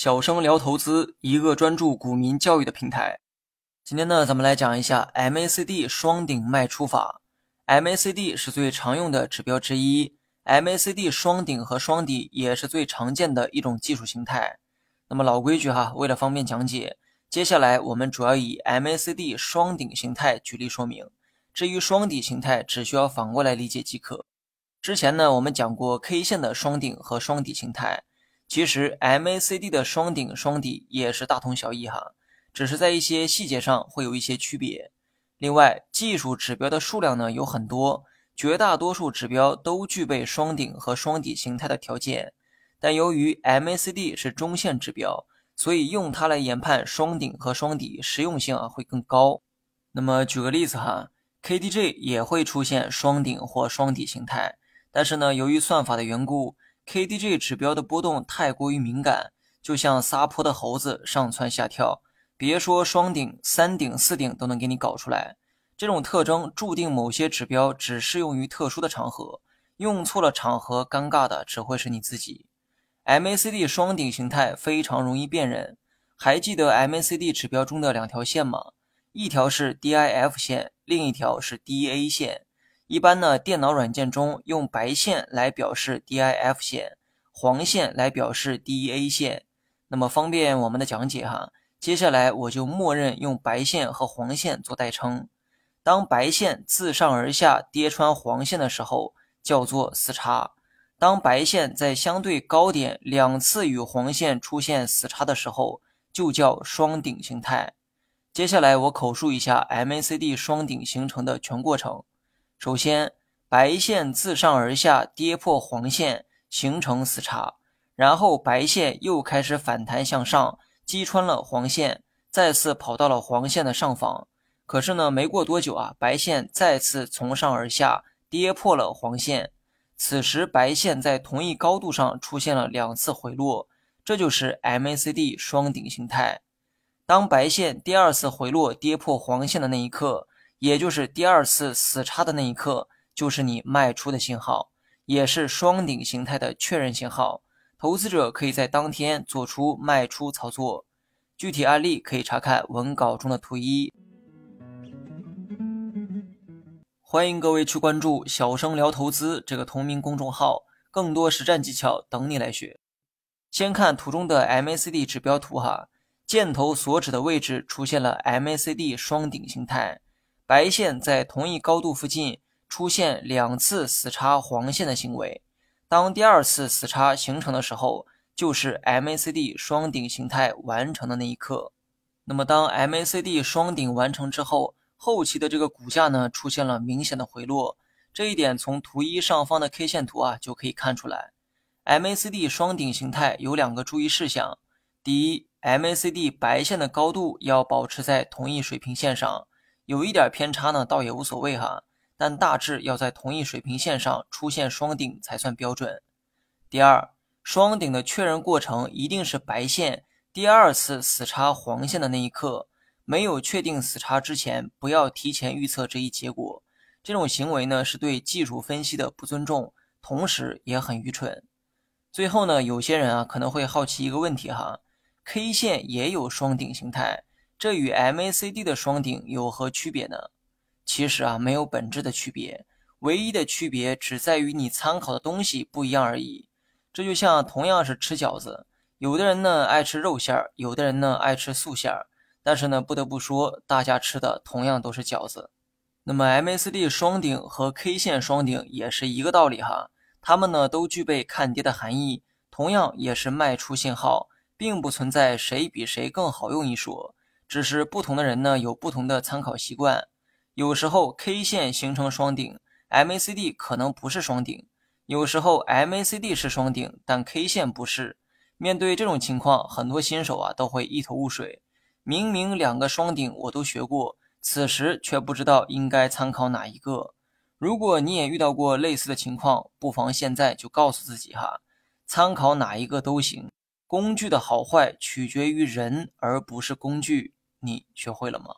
小生聊投资，一个专注股民教育的平台。今天呢，咱们来讲一下 MACD 双顶卖出法。MACD 是最常用的指标之一，MACD 双顶和双底也是最常见的一种技术形态。那么老规矩哈，为了方便讲解，接下来我们主要以 MACD 双顶形态举例说明。至于双底形态，只需要反过来理解即可。之前呢，我们讲过 K 线的双顶和双底形态。其实 MACD 的双顶双底也是大同小异哈，只是在一些细节上会有一些区别。另外，技术指标的数量呢有很多，绝大多数指标都具备双顶和双底形态的条件。但由于 MACD 是中线指标，所以用它来研判双顶和双底实用性啊会更高。那么举个例子哈，KDJ 也会出现双顶或双底形态，但是呢，由于算法的缘故。KDJ 指标的波动太过于敏感，就像撒泼的猴子上蹿下跳，别说双顶、三顶、四顶都能给你搞出来。这种特征注定某些指标只适用于特殊的场合，用错了场合，尴尬的只会是你自己。MACD 双顶形态非常容易辨认，还记得 MACD 指标中的两条线吗？一条是 DIF 线，另一条是 DA 线。一般呢，电脑软件中用白线来表示 DIF 线，黄线来表示 DEA 线。那么方便我们的讲解哈，接下来我就默认用白线和黄线做代称。当白线自上而下跌穿黄线的时候，叫做死叉；当白线在相对高点两次与黄线出现死叉的时候，就叫双顶形态。接下来我口述一下 MACD 双顶形成的全过程。首先，白线自上而下跌破黄线，形成死叉，然后白线又开始反弹向上，击穿了黄线，再次跑到了黄线的上方。可是呢，没过多久啊，白线再次从上而下跌破了黄线，此时白线在同一高度上出现了两次回落，这就是 MACD 双顶形态。当白线第二次回落跌破黄线的那一刻。也就是第二次死叉的那一刻，就是你卖出的信号，也是双顶形态的确认信号。投资者可以在当天做出卖出操作。具体案例可以查看文稿中的图一。欢迎各位去关注“小生聊投资”这个同名公众号，更多实战技巧等你来学。先看图中的 MACD 指标图哈，箭头所指的位置出现了 MACD 双顶形态。白线在同一高度附近出现两次死叉黄线的行为，当第二次死叉形成的时候，就是 MACD 双顶形态完成的那一刻。那么，当 MACD 双顶完成之后，后期的这个股价呢出现了明显的回落，这一点从图一上方的 K 线图啊就可以看出来。MACD 双顶形态有两个注意事项：第一，MACD 白线的高度要保持在同一水平线上。有一点偏差呢，倒也无所谓哈，但大致要在同一水平线上出现双顶才算标准。第二，双顶的确认过程一定是白线第二次死叉黄线的那一刻，没有确定死叉之前，不要提前预测这一结果。这种行为呢，是对技术分析的不尊重，同时也很愚蠢。最后呢，有些人啊可能会好奇一个问题哈，K 线也有双顶形态。这与 MACD 的双顶有何区别呢？其实啊，没有本质的区别，唯一的区别只在于你参考的东西不一样而已。这就像同样是吃饺子，有的人呢爱吃肉馅儿，有的人呢爱吃素馅儿，但是呢，不得不说，大家吃的同样都是饺子。那么 MACD 双顶和 K 线双顶也是一个道理哈，它们呢都具备看跌的含义，同样也是卖出信号，并不存在谁比谁更好用一说。只是不同的人呢有不同的参考习惯，有时候 K 线形成双顶，MACD 可能不是双顶；有时候 MACD 是双顶，但 K 线不是。面对这种情况，很多新手啊都会一头雾水。明明两个双顶我都学过，此时却不知道应该参考哪一个。如果你也遇到过类似的情况，不妨现在就告诉自己哈，参考哪一个都行。工具的好坏取决于人，而不是工具。你学会了吗？